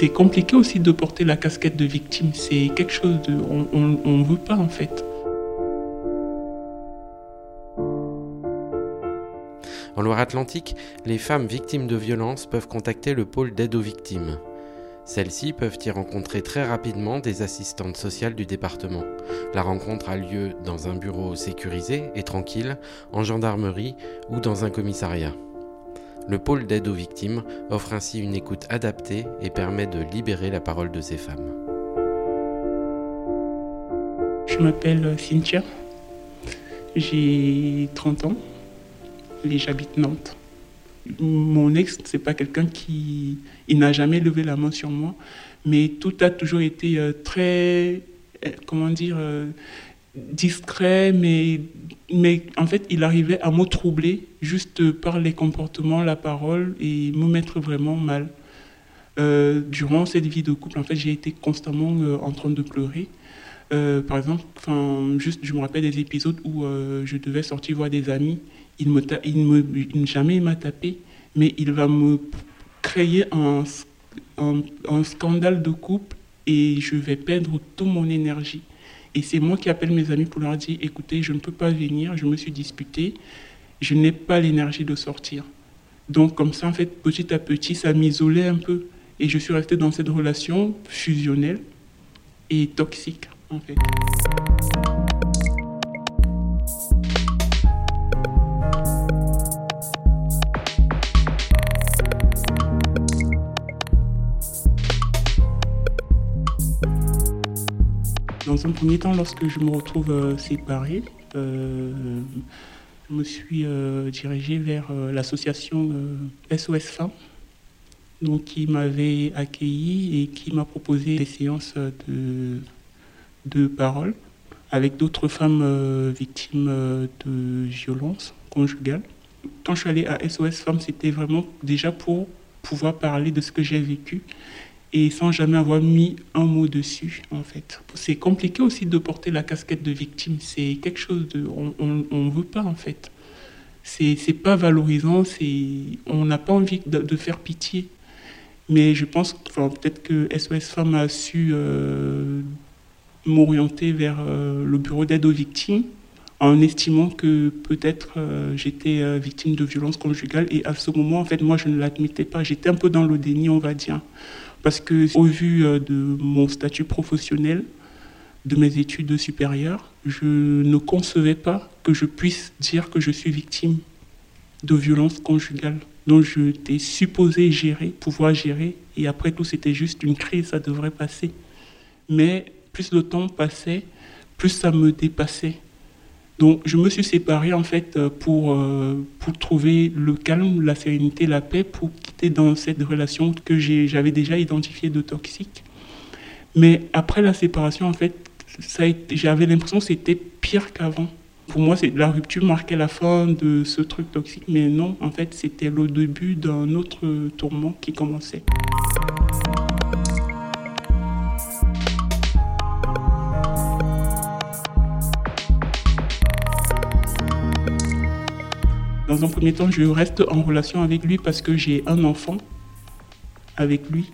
C'est compliqué aussi de porter la casquette de victime. C'est quelque chose de. Ne veut pas en fait. En Loire-Atlantique, les femmes victimes de violences peuvent contacter le pôle d'aide aux victimes. Celles-ci peuvent y rencontrer très rapidement des assistantes sociales du département. La rencontre a lieu dans un bureau sécurisé et tranquille, en gendarmerie ou dans un commissariat. Le pôle d'aide aux victimes offre ainsi une écoute adaptée et permet de libérer la parole de ces femmes. Je m'appelle Cynthia, j'ai 30 ans et j'habite Nantes. Mon ex, c'est pas quelqu'un qui il n'a jamais levé la main sur moi, mais tout a toujours été euh, très, euh, comment dire, euh, discret, mais, mais en fait, il arrivait à me troubler juste par les comportements, la parole et me mettre vraiment mal. durant cette vie de couple, en fait, j'ai été constamment en train de pleurer. par exemple, juste, je me rappelle des épisodes où je devais sortir voir des amis. Il me, il jamais m'a tapé, mais il va me créer un, un, scandale de couple et je vais perdre toute mon énergie. Et c'est moi qui appelle mes amis pour leur dire, écoutez, je ne peux pas venir, je me suis disputé, je n'ai pas l'énergie de sortir. Donc comme ça, en fait, petit à petit, ça m'isolait un peu. Et je suis restée dans cette relation fusionnelle et toxique, en fait. Dans un premier temps, lorsque je me retrouve euh, séparée, euh, je me suis euh, dirigée vers l'association SOS Femmes, donc, qui m'avait accueilli et qui m'a proposé des séances de, de parole avec d'autres femmes victimes de violences conjugales. Quand je suis allée à SOS Femmes, c'était vraiment déjà pour pouvoir parler de ce que j'ai vécu et sans jamais avoir mis un mot dessus, en fait. C'est compliqué aussi de porter la casquette de victime. C'est quelque chose de... On ne veut pas, en fait. C'est pas valorisant, on n'a pas envie de, faire pitié. Mais je pense, enfin, peut-être que SOS Femmes a su euh, m'orienter vers euh, le bureau d'aide aux victimes en estimant que peut-être euh, j'étais victime de violence conjugale. Et à ce moment, en fait, moi, je ne l'admettais pas. J'étais un peu dans le déni, on va dire. Parce que au vu euh, de mon statut professionnel, de mes études supérieures, je ne concevais pas que je puisse dire que je suis victime de violences conjugales dont je j'étais supposé gérer, pouvoir gérer. Et après tout, c'était juste une crise, ça devrait passer. Mais plus le temps passait, plus ça me dépassait. Donc je me suis séparée en fait euh, pour, euh, pour trouver le calme, la sérénité, la paix, pour dans cette relation que j'avais déjà identifiée de toxique. Mais après la séparation, en fait, j'avais l'impression que c'était pire qu'avant. Pour moi, la rupture marquait la fin de ce truc toxique, mais non, en fait, c'était le début d'un autre tourment qui commençait. Dans un premier temps, je reste en relation avec lui parce que j'ai un enfant avec lui.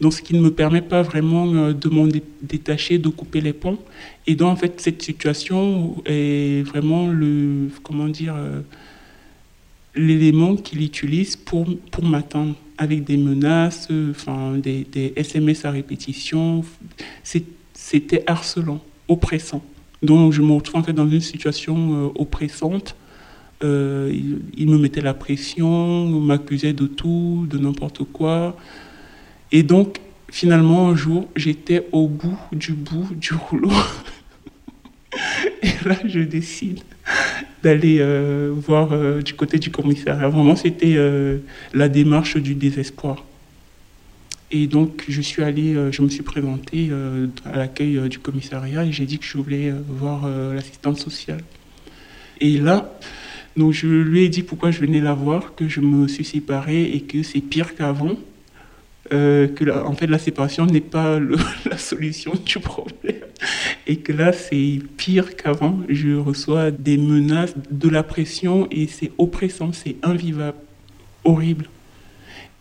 Donc, ce qui ne me permet pas vraiment euh, de m'en détacher, de couper les ponts. Et donc, en fait, cette situation est vraiment le, comment dire, euh, l'élément qu'il utilise pour, pour m'atteindre avec des menaces, enfin, des, des SMS à répétition. C'était harcelant, oppressant. Donc, je me retrouve en fait dans une situation euh, oppressante euh, il, me mettait la pression, m'accusait de tout, de n'importe quoi. Et donc, finalement, un jour, j'étais au bout du bout du rouleau. Et là, je décide d'aller euh, voir euh, du côté du commissariat. Vraiment, c'était la démarche du désespoir. Et donc, je suis allé, je me suis présenté à l'accueil du commissariat et j'ai dit que je voulais voir l'assistante sociale. Et là, donc je lui ai dit pourquoi je venais la voir, que je me suis séparée et que c'est pire qu'avant. Euh, que la, en fait la séparation n'est pas la solution du problème et que là c'est pire qu'avant. Je reçois des menaces, de la pression et c'est oppressant, c'est invivable, horrible.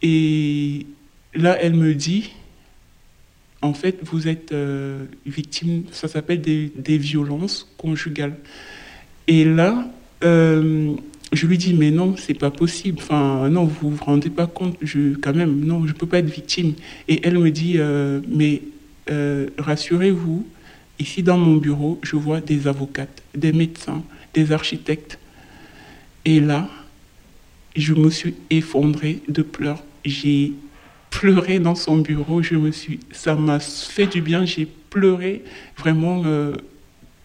Et là elle me dit en fait, vous êtes euh, victime, ça s'appelle des, des, violences conjugales. Et là, euh, je lui dis, mais non, c'est pas possible. Enfin, non, vous vous rendez pas compte, je, quand même, non, je peux pas être victime. Et elle me dit, euh, mais rassurez-vous, ici dans mon bureau, je vois des avocates, des médecins, des architectes. Et là, je me suis effondrée de pleurs. J'ai pleuré dans son bureau. Je me suis, ça m'a fait du bien. J'ai pleuré vraiment euh,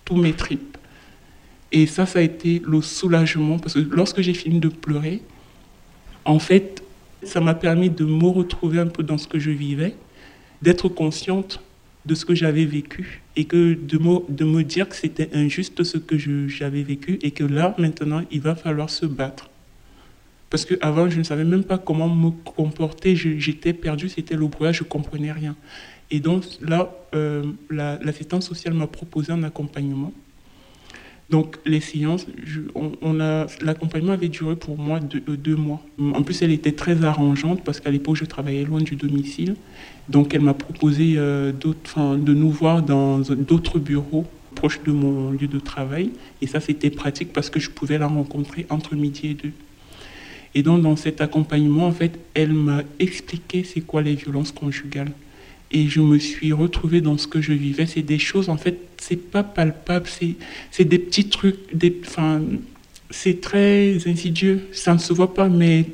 tous mes tripes. Et ça, ça a été le soulagement parce que lorsque j'ai fini de pleurer, en fait, ça m'a permis de me retrouver un peu dans ce que je vivais, d'être consciente de ce que j'avais vécu et que de me, dire que c'était injuste ce que j'avais vécu et que là, maintenant, il va falloir se battre. Parce qu'avant, je ne savais même pas comment me comporter. J'étais perdu, c'était le brouillard, je ne comprenais rien. Et donc là, euh, l'assistance sociale m'a proposé un accompagnement. Donc les séances, l'accompagnement avait duré pour moi deux, euh, deux, mois. En plus, elle était très arrangeante parce qu'à l'époque, je travaillais loin du domicile. Donc elle m'a proposé euh, de nous voir dans d'autres bureaux proches de mon lieu de travail. Et ça, c'était pratique parce que je pouvais la rencontrer entre midi et deux. Et donc, dans cet accompagnement, en fait, elle m'a expliqué c'est quoi les violences conjugales. Et je me suis retrouvée dans ce que je vivais. C'est des choses, en fait, c'est pas palpable, c'est des petits trucs, enfin, c'est très insidieux. Ça ne se voit pas, mais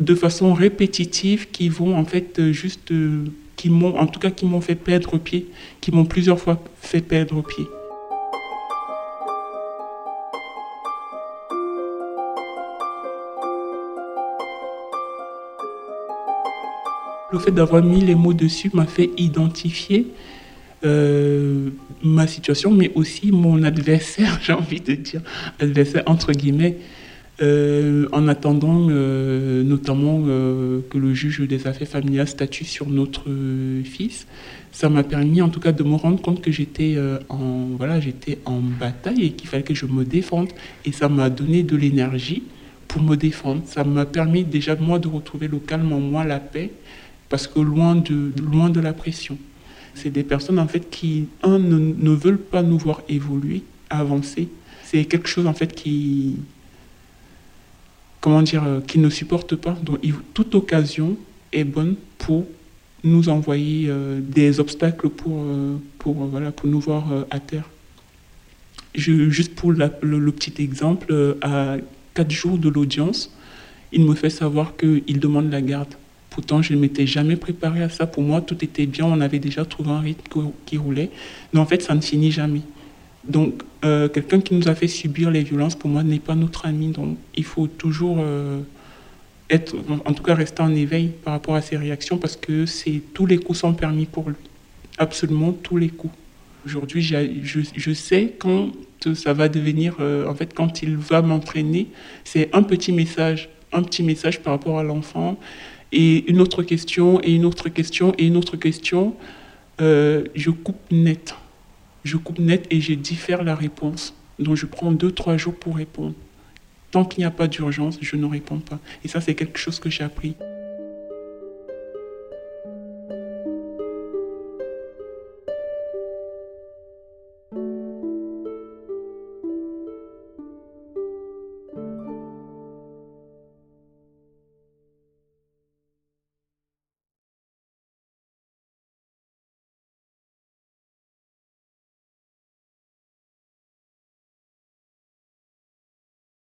de façon répétitive, qui vont, en fait, juste, qui m'ont, en tout cas, qui m'ont fait perdre pied, qui m'ont plusieurs fois fait perdre pied. Le fait d'avoir mis les mots dessus m'a fait identifier euh, ma situation, mais aussi mon adversaire, j'ai envie de dire, adversaire entre guillemets, euh, en attendant euh, notamment que le juge des affaires familiales statue sur notre fils. Ça m'a permis en tout cas de me rendre compte que j'étais en, voilà, en bataille et qu'il fallait que je me défende. Et ça m'a donné de l'énergie pour me défendre. Ça m'a permis déjà moi de retrouver le calme en moi, la paix parce que loin de, loin de la pression. C'est des personnes en fait qui, un, ne, veulent pas nous voir évoluer, avancer. C'est quelque chose en fait qui, comment dire, euh, qui ne supporte pas. Donc toute occasion est bonne pour nous envoyer euh, des obstacles pour, euh, pour, voilà, pour nous voir à terre. Juste pour le, le, petit exemple, à quatre jours de l'audience, il me fait savoir qu'il demande la garde. Pourtant, je ne m'étais jamais préparé à ça. Pour moi, tout était bien. On avait déjà trouvé un rythme qui roulait. Mais en fait, ça ne finit jamais. Donc, euh, quelqu'un qui nous a fait subir les violences, pour moi, n'est pas notre ami. Donc, il faut toujours euh, être, en tout cas, rester en éveil par rapport à ses réactions parce que c'est tous les coups sont permis pour lui. Absolument tous les coups. Aujourd'hui, je, sais quand ça va devenir, euh, en fait, quand il va m'entraîner, c'est un petit message, un petit message par rapport à l'enfant et une autre question, et une autre question, et une autre question, euh, je coupe net. Je coupe net et je diffère la réponse. Donc je prends deux, trois jours pour répondre. Tant qu'il n'y a pas d'urgence, je ne réponds pas. Et ça, c'est quelque chose que j'ai appris.